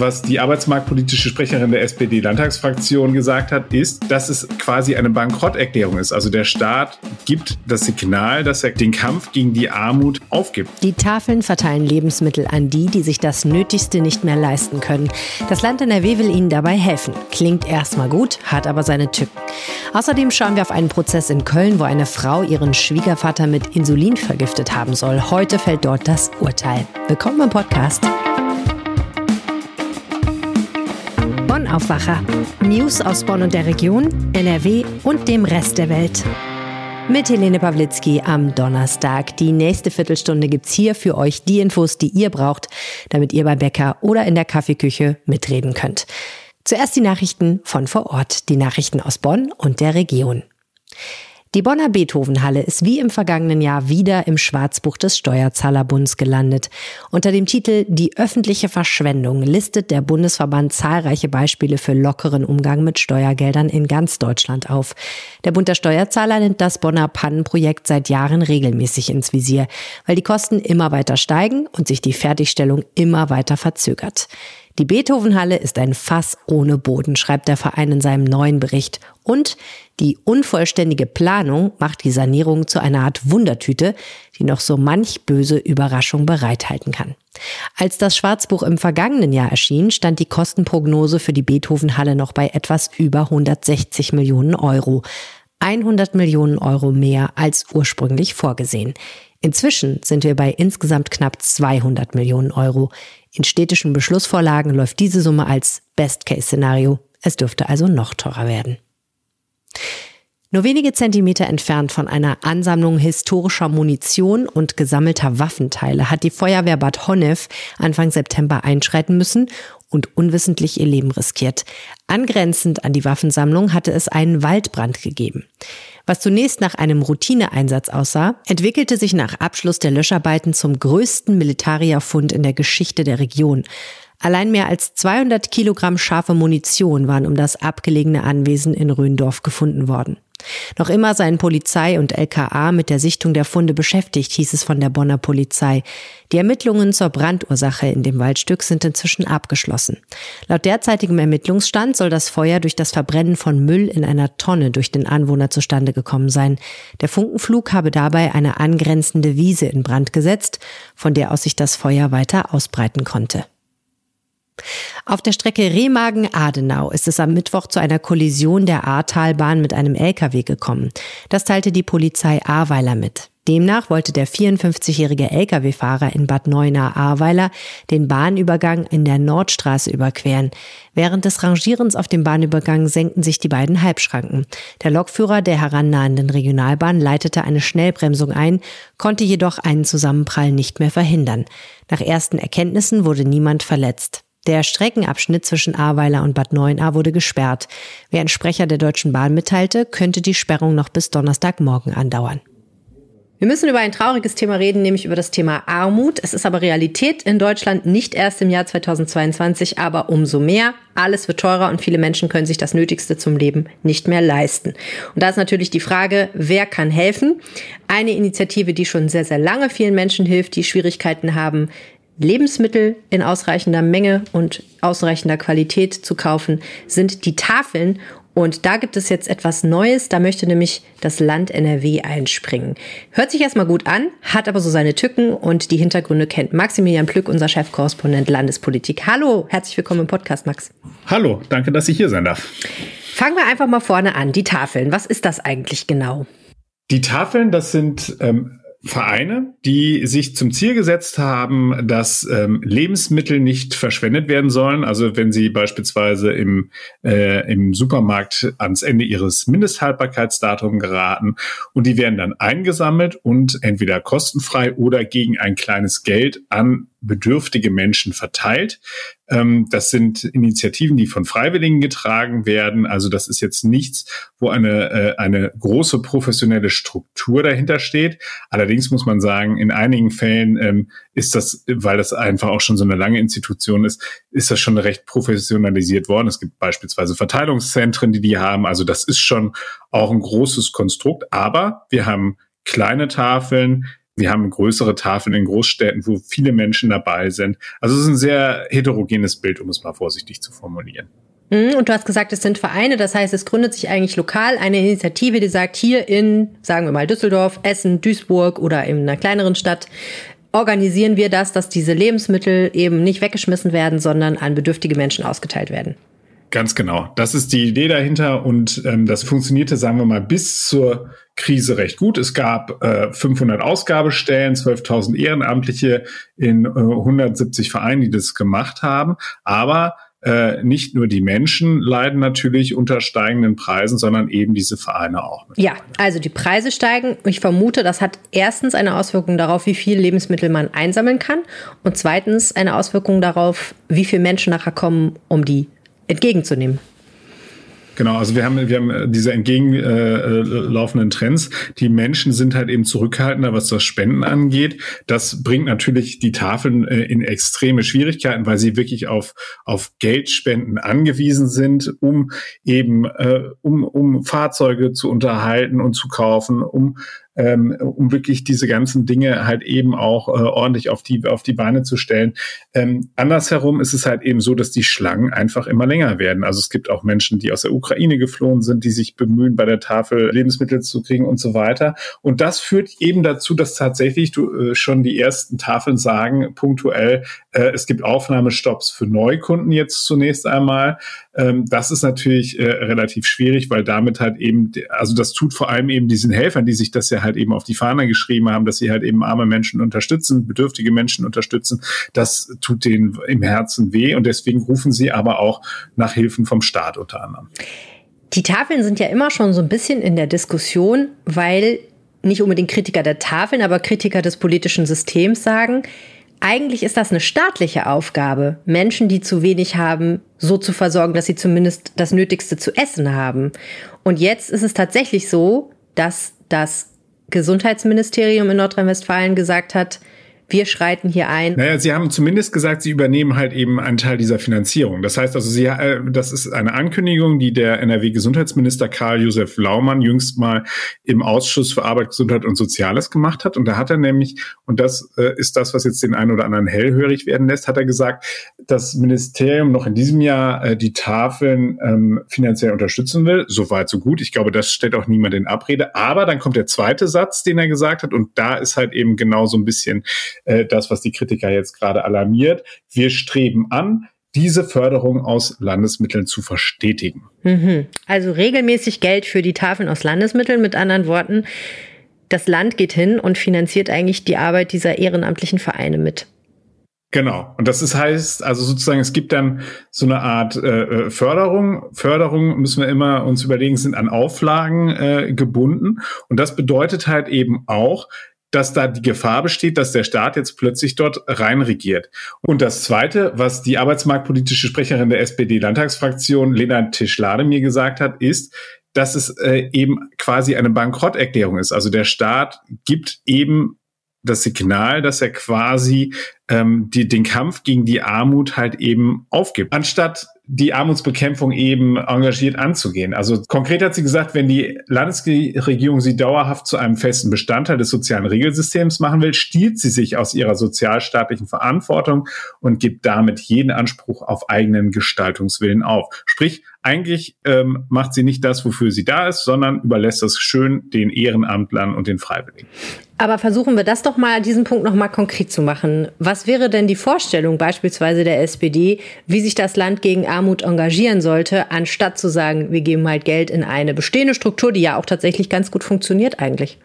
Was die arbeitsmarktpolitische Sprecherin der SPD-Landtagsfraktion gesagt hat, ist, dass es quasi eine Bankrotterklärung ist. Also der Staat gibt das Signal, dass er den Kampf gegen die Armut aufgibt. Die Tafeln verteilen Lebensmittel an die, die sich das Nötigste nicht mehr leisten können. Das Land NRW will ihnen dabei helfen. Klingt erstmal gut, hat aber seine Tücken. Außerdem schauen wir auf einen Prozess in Köln, wo eine Frau ihren Schwiegervater mit Insulin vergiftet haben soll. Heute fällt dort das Urteil. Willkommen im Podcast. Aufwacher. News aus Bonn und der Region, NRW und dem Rest der Welt. Mit Helene Pawlitzki am Donnerstag. Die nächste Viertelstunde gibt's hier für euch die Infos, die ihr braucht, damit ihr beim Bäcker oder in der Kaffeeküche mitreden könnt. Zuerst die Nachrichten von vor Ort, die Nachrichten aus Bonn und der Region. Die Bonner Beethovenhalle ist wie im vergangenen Jahr wieder im Schwarzbuch des Steuerzahlerbunds gelandet. Unter dem Titel Die öffentliche Verschwendung listet der Bundesverband zahlreiche Beispiele für lockeren Umgang mit Steuergeldern in ganz Deutschland auf. Der Bund der Steuerzahler nimmt das Bonner Pannenprojekt seit Jahren regelmäßig ins Visier, weil die Kosten immer weiter steigen und sich die Fertigstellung immer weiter verzögert. Die Beethovenhalle ist ein Fass ohne Boden, schreibt der Verein in seinem neuen Bericht. Und die unvollständige Planung macht die Sanierung zu einer Art Wundertüte, die noch so manch böse Überraschung bereithalten kann. Als das Schwarzbuch im vergangenen Jahr erschien, stand die Kostenprognose für die Beethovenhalle noch bei etwas über 160 Millionen Euro. 100 Millionen Euro mehr als ursprünglich vorgesehen. Inzwischen sind wir bei insgesamt knapp 200 Millionen Euro. In städtischen Beschlussvorlagen läuft diese Summe als Best-Case-Szenario. Es dürfte also noch teurer werden. Nur wenige Zentimeter entfernt von einer Ansammlung historischer Munition und gesammelter Waffenteile hat die Feuerwehr Bad Honnef Anfang September einschreiten müssen und unwissentlich ihr Leben riskiert. Angrenzend an die Waffensammlung hatte es einen Waldbrand gegeben. Was zunächst nach einem Routineeinsatz aussah, entwickelte sich nach Abschluss der Löscharbeiten zum größten Militarierfund in der Geschichte der Region. Allein mehr als 200 Kilogramm scharfe Munition waren um das abgelegene Anwesen in Röndorf gefunden worden. Noch immer seien Polizei und LKA mit der Sichtung der Funde beschäftigt, hieß es von der Bonner Polizei. Die Ermittlungen zur Brandursache in dem Waldstück sind inzwischen abgeschlossen. Laut derzeitigem Ermittlungsstand soll das Feuer durch das Verbrennen von Müll in einer Tonne durch den Anwohner zustande gekommen sein. Der Funkenflug habe dabei eine angrenzende Wiese in Brand gesetzt, von der aus sich das Feuer weiter ausbreiten konnte. Auf der Strecke Remagen-Adenau ist es am Mittwoch zu einer Kollision der Ahrtalbahn mit einem LKW gekommen. Das teilte die Polizei Ahrweiler mit. Demnach wollte der 54-jährige Lkw-Fahrer in Bad Neuenahr-Ahrweiler den Bahnübergang in der Nordstraße überqueren. Während des Rangierens auf dem Bahnübergang senkten sich die beiden Halbschranken. Der Lokführer der herannahenden Regionalbahn leitete eine Schnellbremsung ein, konnte jedoch einen Zusammenprall nicht mehr verhindern. Nach ersten Erkenntnissen wurde niemand verletzt. Der Streckenabschnitt zwischen Ahrweiler und Bad Neuenahr wurde gesperrt. Wie ein Sprecher der Deutschen Bahn mitteilte, könnte die Sperrung noch bis Donnerstagmorgen andauern. Wir müssen über ein trauriges Thema reden, nämlich über das Thema Armut. Es ist aber Realität in Deutschland nicht erst im Jahr 2022, aber umso mehr. Alles wird teurer und viele Menschen können sich das Nötigste zum Leben nicht mehr leisten. Und da ist natürlich die Frage, wer kann helfen? Eine Initiative, die schon sehr, sehr lange vielen Menschen hilft, die Schwierigkeiten haben, Lebensmittel in ausreichender Menge und ausreichender Qualität zu kaufen, sind die Tafeln. Und da gibt es jetzt etwas Neues. Da möchte nämlich das Land NRW einspringen. Hört sich erstmal gut an, hat aber so seine Tücken und die Hintergründe kennt Maximilian Plück, unser Chefkorrespondent Landespolitik. Hallo, herzlich willkommen im Podcast, Max. Hallo, danke, dass ich hier sein darf. Fangen wir einfach mal vorne an. Die Tafeln. Was ist das eigentlich genau? Die Tafeln, das sind ähm, Vereine, die sich zum Ziel gesetzt haben, dass ähm, Lebensmittel nicht verschwendet werden sollen. Also wenn sie beispielsweise im, äh, im Supermarkt ans Ende ihres Mindesthaltbarkeitsdatums geraten und die werden dann eingesammelt und entweder kostenfrei oder gegen ein kleines Geld an bedürftige Menschen verteilt. Ähm, das sind Initiativen, die von Freiwilligen getragen werden. Also das ist jetzt nichts, wo eine, äh, eine große professionelle Struktur dahinter steht. Allerdings muss man sagen, in einigen Fällen ähm, ist das, weil das einfach auch schon so eine lange Institution ist, ist das schon recht professionalisiert worden. Es gibt beispielsweise Verteilungszentren, die die haben. Also das ist schon auch ein großes Konstrukt. Aber wir haben kleine Tafeln, Wir haben größere Tafeln in Großstädten, wo viele Menschen dabei sind. Also es ist ein sehr heterogenes Bild, um es mal vorsichtig zu formulieren. Mhm, und du hast gesagt, es sind Vereine, das heißt, es gründet sich eigentlich lokal eine Initiative, die sagt, hier in, sagen wir mal, Düsseldorf, Essen, Duisburg oder in einer kleineren Stadt organisieren wir das, dass diese Lebensmittel eben nicht weggeschmissen werden, sondern an bedürftige Menschen ausgeteilt werden. Ganz genau. Das ist die Idee dahinter und ähm, das funktionierte, sagen wir mal, bis zur Krise recht gut. Es gab äh, 500 Ausgabestellen, 12.000 Ehrenamtliche in äh, 170 Vereinen, die das gemacht haben. Aber äh, nicht nur die Menschen leiden natürlich unter steigenden Preisen, sondern eben diese Vereine auch. Ja, also die Preise steigen. Ich vermute, das hat erstens eine Auswirkung darauf, wie viel Lebensmittel man einsammeln kann und zweitens eine Auswirkung darauf, wie viele Menschen nachher kommen, um die entgegenzunehmen. Genau, also wir haben, wir haben äh, diese entgegenlaufenden äh, Trends. Die Menschen sind halt eben zurückhaltender, was das Spenden angeht. Das bringt natürlich die Tafeln äh, in extreme Schwierigkeiten, weil sie wirklich auf, auf Geldspenden angewiesen sind, um eben, äh, um, um Fahrzeuge zu unterhalten und zu kaufen, um ähm, um wirklich diese ganzen Dinge halt eben auch äh, ordentlich auf die, auf die Beine zu stellen. Ähm, andersherum ist es halt eben so, dass die Schlangen einfach immer länger werden. Also es gibt auch Menschen, die aus der Ukraine geflohen sind, die sich bemühen, bei der Tafel Lebensmittel zu kriegen und so weiter. Und das führt eben dazu, dass tatsächlich du, äh, schon die ersten Tafeln sagen, punktuell, äh, es gibt Aufnahmestopps für Neukunden jetzt zunächst einmal. Ähm, das ist natürlich äh, relativ schwierig, weil damit halt eben, also das tut vor allem eben diesen Helfern, die sich das ja halt eben auf die Fahne geschrieben haben, dass sie halt eben arme Menschen unterstützen, bedürftige Menschen unterstützen. Das tut denen im Herzen weh und deswegen rufen sie aber auch nach Hilfen vom Staat unter anderem. Die Tafeln sind ja immer schon so ein bisschen in der Diskussion, weil nicht unbedingt Kritiker der Tafeln, aber Kritiker des politischen Systems sagen, eigentlich ist das eine staatliche Aufgabe, Menschen, die zu wenig haben, so zu versorgen, dass sie zumindest das Nötigste zu essen haben. Und jetzt ist es tatsächlich so, dass das Gesundheitsministerium in Nordrhein-Westfalen gesagt hat, wir schreiten hier ein. Naja, Sie haben zumindest gesagt, Sie übernehmen halt eben einen Teil dieser Finanzierung. Das heißt also, Sie, äh, das ist eine Ankündigung, die der NRW-Gesundheitsminister Karl-Josef Laumann jüngst mal im Ausschuss für Arbeit, Gesundheit und Soziales gemacht hat. Und da hat er nämlich, und das äh, ist das, was jetzt den einen oder anderen hellhörig werden lässt, hat er gesagt, das Ministerium noch in diesem Jahr äh, die Tafeln ähm, finanziell unterstützen will. So weit, so gut. Ich glaube, das stellt auch niemand in Abrede. Aber dann kommt der zweite Satz, den er gesagt hat. Und da ist halt eben genau so ein bisschen äh, das, was die Kritiker jetzt gerade alarmiert. Wir streben an, diese Förderung aus Landesmitteln zu verstetigen. Mhm. Also regelmäßig Geld für die Tafeln aus Landesmitteln. Mit anderen Worten, das Land geht hin und finanziert eigentlich die Arbeit dieser ehrenamtlichen Vereine mit. Genau. Und das ist heißt, also sozusagen, es gibt dann so eine Art äh, äh Förderung. Förderung müssen wir immer uns überlegen, sind an Auflagen äh, gebunden. Und das bedeutet halt eben auch, dass da die Gefahr besteht, dass der Staat jetzt plötzlich dort reinregiert. Und das Zweite, was die arbeitsmarktpolitische Sprecherin der SPD-Landtagsfraktion Lena Tischlade mir gesagt hat, ist, dass es äh, eben quasi eine Bankrotterklärung ist. Also der Staat gibt eben das Signal, dass er quasi ähm, die, den Kampf gegen die Armut halt eben aufgibt. Anstatt die Armutsbekämpfung eben engagiert anzugehen. Also konkret hat sie gesagt, wenn die Landesregierung sie dauerhaft zu einem festen Bestandteil des sozialen Regelsystems machen will, stiehlt sie sich aus ihrer sozialstaatlichen Verantwortung und gibt damit jeden Anspruch auf eigenen Gestaltungswillen auf. Sprich, eigentlich ähm, macht sie nicht das, wofür sie da ist, sondern überlässt das schön den Ehrenamtlern und den Freiwilligen. Aber versuchen wir das doch mal, diesen Punkt noch mal konkret zu machen. Was wäre denn die Vorstellung beispielsweise der SPD, wie sich das Land gegen Armut engagieren sollte, anstatt zu sagen, wir geben halt Geld in eine bestehende Struktur, die ja auch tatsächlich ganz gut funktioniert eigentlich?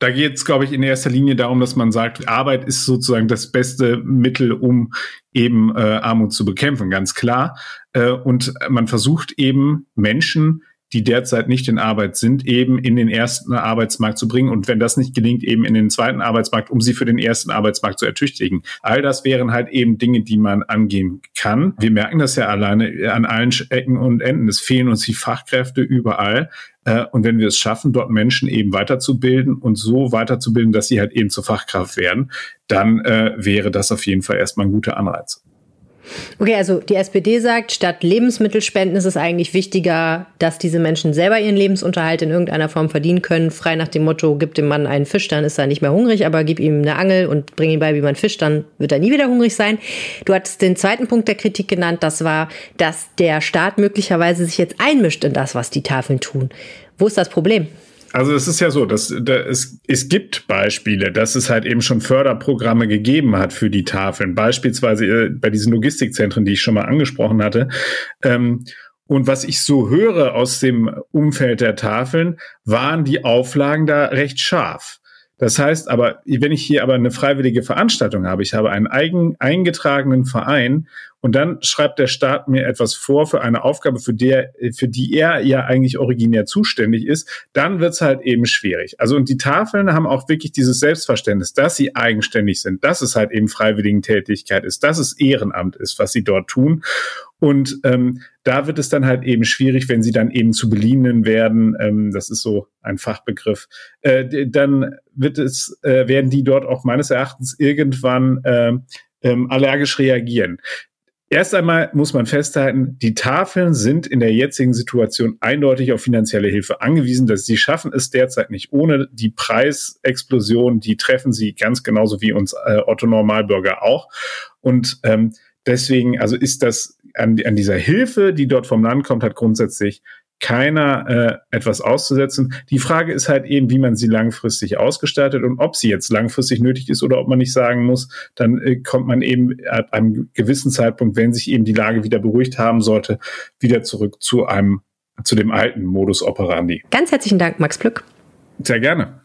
Da geht es, glaube ich, in erster Linie darum, dass man sagt, Arbeit ist sozusagen das beste Mittel, um eben äh, Armut zu bekämpfen, ganz klar. Äh, und man versucht eben Menschen die derzeit nicht in Arbeit sind, eben in den ersten Arbeitsmarkt zu bringen und wenn das nicht gelingt, eben in den zweiten Arbeitsmarkt, um sie für den ersten Arbeitsmarkt zu ertüchtigen. All das wären halt eben Dinge, die man angehen kann. Wir merken das ja alleine an allen Ecken und Enden. Es fehlen uns die Fachkräfte überall. Äh, und wenn wir es schaffen, dort Menschen eben weiterzubilden und so weiterzubilden, dass sie halt eben zur Fachkraft werden, dann äh, wäre das auf jeden Fall erstmal ein guter Anreiz. Okay, also die SPD sagt, statt Lebensmittelspenden ist es eigentlich wichtiger, dass diese Menschen selber ihren Lebensunterhalt in irgendeiner Form verdienen können. Frei nach dem Motto, gib dem Mann einen Fisch, dann ist er nicht mehr hungrig, aber gib ihm eine Angel und bring ihm bei, wie man fischt, dann wird er nie wieder hungrig sein. Du hattest den zweiten Punkt der Kritik genannt, das war, dass der Staat möglicherweise sich jetzt einmischt in das, was die Tafeln tun. Wo ist das Problem? Also es ist ja so, dass da, es, es gibt Beispiele, dass es halt eben schon Förderprogramme gegeben hat für die Tafeln, beispielsweise äh, bei diesen Logistikzentren, die ich schon mal angesprochen hatte. Ähm, und was ich so höre aus dem Umfeld der Tafeln, waren die Auflagen da recht scharf. Das heißt aber, wenn ich hier aber eine freiwillige Veranstaltung habe, ich habe einen eigen eingetragenen Verein und dann schreibt der Staat mir etwas vor für eine Aufgabe, für, der, für die er ja eigentlich originär zuständig ist, dann wird's halt eben schwierig. Also und die Tafeln haben auch wirklich dieses Selbstverständnis, dass sie eigenständig sind, dass es halt eben Freiwilligentätigkeit ist, dass es Ehrenamt ist, was sie dort tun. Und ähm, da wird es dann halt eben schwierig, wenn sie dann eben zu Beliehenen werden. Ähm, das ist so ein Fachbegriff. Äh, dann wird es, äh, werden die dort auch meines Erachtens irgendwann äh, ähm, allergisch reagieren. Erst einmal muss man festhalten, die Tafeln sind in der jetzigen Situation eindeutig auf finanzielle Hilfe angewiesen. Dass sie schaffen es derzeit nicht ohne die Preisexplosion. Die treffen sie ganz genauso wie uns äh, Otto Normalbürger auch. Und ähm, deswegen, also ist das an, an dieser Hilfe, die dort vom Land kommt, hat grundsätzlich keiner äh, etwas auszusetzen. Die Frage ist halt eben, wie man sie langfristig ausgestaltet und ob sie jetzt langfristig nötig ist oder ob man nicht sagen muss, dann äh, kommt man eben ab einem gewissen Zeitpunkt, wenn sich eben die Lage wieder beruhigt haben sollte, wieder zurück zu einem zu dem alten Modus operandi. Ganz herzlichen Dank, Max Plück. Sehr gerne.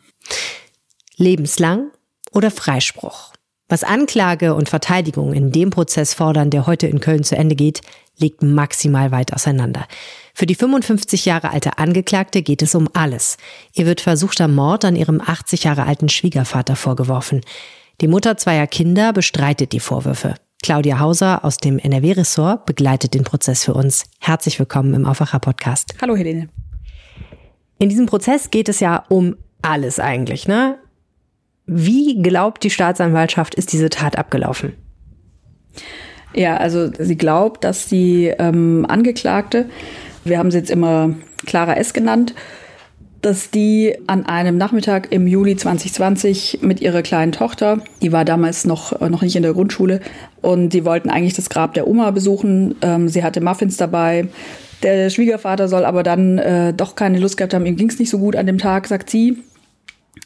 Lebenslang oder Freispruch? Was Anklage und Verteidigung in dem Prozess fordern, der heute in Köln zu Ende geht, liegt maximal weit auseinander. Für die 55 Jahre alte Angeklagte geht es um alles. Ihr wird versuchter Mord an ihrem 80 Jahre alten Schwiegervater vorgeworfen. Die Mutter zweier Kinder bestreitet die Vorwürfe. Claudia Hauser aus dem NRW-Ressort begleitet den Prozess für uns. Herzlich willkommen im Aufwacher-Podcast. Hallo Helene. In diesem Prozess geht es ja um alles eigentlich, ne? Wie glaubt die Staatsanwaltschaft, ist diese Tat abgelaufen? Ja, also sie glaubt, dass die ähm, Angeklagte, wir haben sie jetzt immer Clara S. genannt, dass die an einem Nachmittag im Juli 2020 mit ihrer kleinen Tochter, die war damals noch, noch nicht in der Grundschule, und die wollten eigentlich das Grab der Oma besuchen. Ähm, sie hatte Muffins dabei. Der Schwiegervater soll aber dann äh, doch keine Lust gehabt haben, ihm ging es nicht so gut an dem Tag, sagt sie.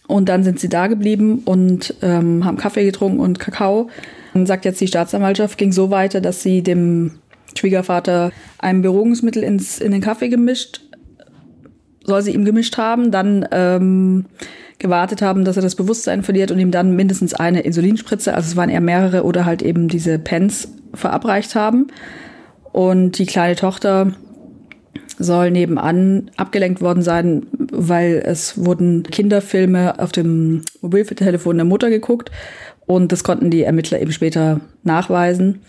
Und dann sind sie da geblieben und ähm, haben Kaffee getrunken und Kakao. Dann sagt jetzt die Staatsanwaltschaft, ging so weiter, dass sie dem Schwiegervater ein Beruhigungsmittel ins, in den Kaffee gemischt, soll sie ihm gemischt haben, dann ähm, gewartet haben, dass er das Bewusstsein verliert und ihm dann mindestens eine Insulinspritze, also es waren eher mehrere, oder halt eben diese Pens verabreicht haben. Und die kleine Tochter soll nebenan abgelenkt worden sein, weil es wurden Kinderfilme auf dem Mobiltelefon der Mutter geguckt und das konnten die Ermittler eben später nachweisen.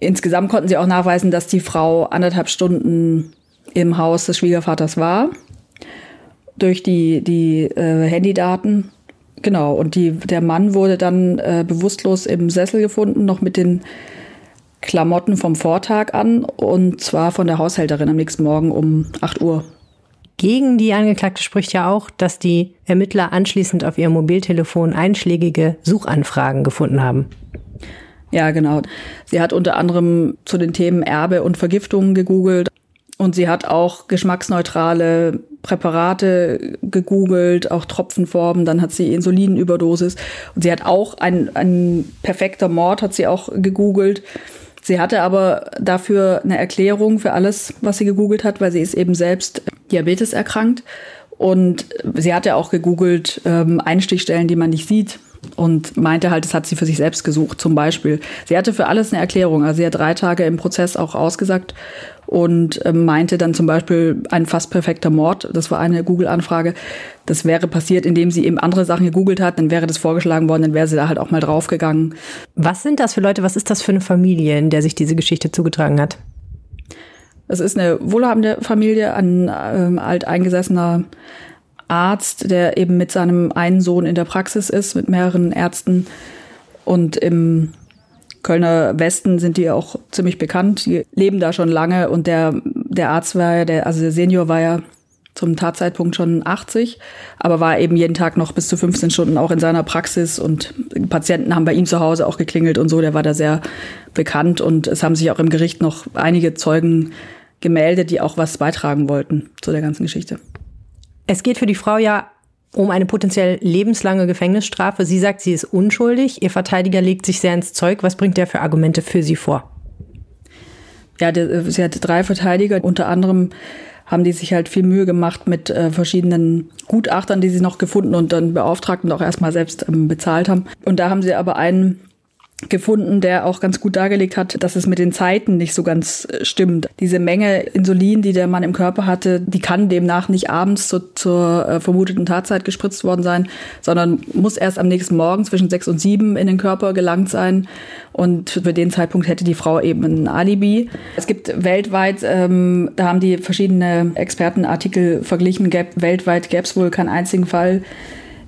Insgesamt konnten sie auch nachweisen, dass die Frau anderthalb Stunden im Haus des Schwiegervaters war durch die, die äh, Handydaten. Genau, und die, der Mann wurde dann äh, bewusstlos im Sessel gefunden, noch mit den Klamotten vom Vortag an und zwar von der Haushälterin am nächsten Morgen um 8 Uhr. Gegen die Angeklagte spricht ja auch, dass die Ermittler anschließend auf ihrem Mobiltelefon einschlägige Suchanfragen gefunden haben. Ja, genau. Sie hat unter anderem zu den Themen Erbe und Vergiftung gegoogelt und sie hat auch geschmacksneutrale Präparate gegoogelt, auch Tropfenformen, dann hat sie Insulinüberdosis und sie hat auch ein, ein perfekter Mord hat sie auch gegoogelt. Sie hatte aber dafür eine Erklärung für alles, was sie gegoogelt hat, weil sie ist eben selbst Diabetes erkrankt. Und sie hatte auch gegoogelt ähm, Einstichstellen, die man nicht sieht und meinte halt, das hat sie für sich selbst gesucht, zum Beispiel. Sie hatte für alles eine Erklärung. Also sie hat drei Tage im Prozess auch ausgesagt und ähm, meinte dann zum Beispiel ein fast perfekter Mord. Das war eine Google-Anfrage. Das wäre passiert, indem sie eben andere Sachen gegoogelt hat. Dann wäre das vorgeschlagen worden, dann wäre sie da halt auch mal draufgegangen. Was sind das für Leute? Was ist das für eine Familie, in der sich diese Geschichte zugetragen hat? Es ist eine wohlhabende Familie, ein ähm, alteingesessener Arzt, der eben mit seinem einen Sohn in der Praxis ist, mit mehreren Ärzten und im Kölner Westen sind die auch ziemlich bekannt. Die leben da schon lange und der, der Arzt war ja, der, also der Senior war ja zum Tatzeitpunkt schon 80, aber war eben jeden Tag noch bis zu 15 Stunden auch in seiner Praxis und Patienten haben bei ihm zu Hause auch geklingelt und so. Der war da sehr bekannt und es haben sich auch im Gericht noch einige Zeugen gemeldet, die auch was beitragen wollten zu der ganzen Geschichte. Es geht für die Frau ja um eine potenziell lebenslange Gefängnisstrafe. Sie sagt, sie ist unschuldig. Ihr Verteidiger legt sich sehr ins Zeug. Was bringt der für Argumente für sie vor? Ja, sie hat drei Verteidiger, unter anderem haben die sich halt viel Mühe gemacht mit äh, verschiedenen Gutachtern, die sie noch gefunden und dann beauftragt und auch erstmal selbst ähm, bezahlt haben. Und da haben sie aber einen gefunden, der auch ganz gut dargelegt hat, dass es mit den Zeiten nicht so ganz äh, stimmt. Diese Menge Insulin, die der Mann im Körper hatte, die kann demnach nicht abends zu, zur äh, vermuteten Tatzeit gespritzt worden sein, sondern muss erst am nächsten Morgen zwischen sechs und sieben in den Körper gelangt sein. Und für den Zeitpunkt hätte die Frau eben ein Alibi. Es gibt weltweit, ähm, da haben die verschiedene Expertenartikel verglichen, gäb, weltweit gäbe es wohl keinen einzigen Fall,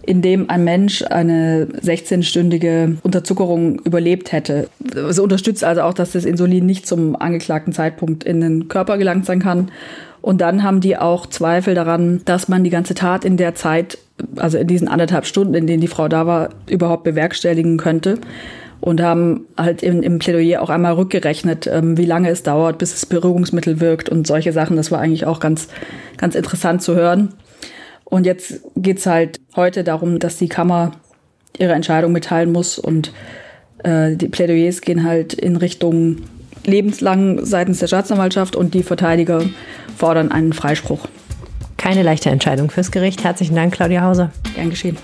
in dem ein Mensch eine 16-stündige Unterzuckerung überlebt hätte. Es unterstützt also auch, dass das Insulin nicht zum angeklagten Zeitpunkt in den Körper gelangt sein kann. Und dann haben die auch Zweifel daran, dass man die ganze Tat in der Zeit, also in diesen anderthalb Stunden, in denen die Frau da war, überhaupt bewerkstelligen könnte. Und haben halt im, im Plädoyer auch einmal rückgerechnet, ähm, wie lange es dauert, bis das Beruhigungsmittel wirkt und solche Sachen. Das war eigentlich auch ganz, ganz interessant zu hören. Und jetzt geht's halt heute darum, dass die Kammer ihre Entscheidung mitteilen muss und äh, die Plädoyers gehen halt in Richtung lebenslang seitens der Staatsanwaltschaft und die Verteidiger fordern einen Freispruch. Keine leichte Entscheidung fürs Gericht. Herzlichen Dank, Claudia Hauser. Gern geschehen.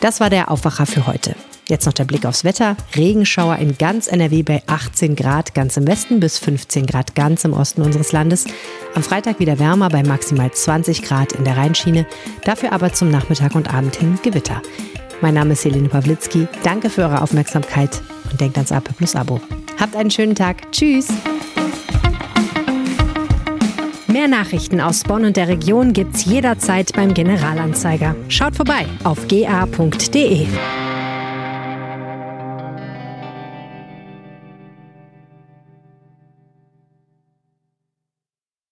Das war der Aufwacher für heute. Jetzt noch der Blick aufs Wetter. Regenschauer in ganz NRW bei 18 Grad ganz im Westen bis 15 Grad ganz im Osten unseres Landes. Am Freitag wieder wärmer bei maximal 20 Grad in der Rheinschiene. Dafür aber zum Nachmittag und Abend hin Gewitter. Mein Name ist Helene Pawlitzki. Danke für eure Aufmerksamkeit und denkt ans AP Plus Abo. Habt einen schönen Tag. Tschüss. Mehr Nachrichten aus Bonn und der Region gibt's jederzeit beim Generalanzeiger. Schaut vorbei auf ga.de.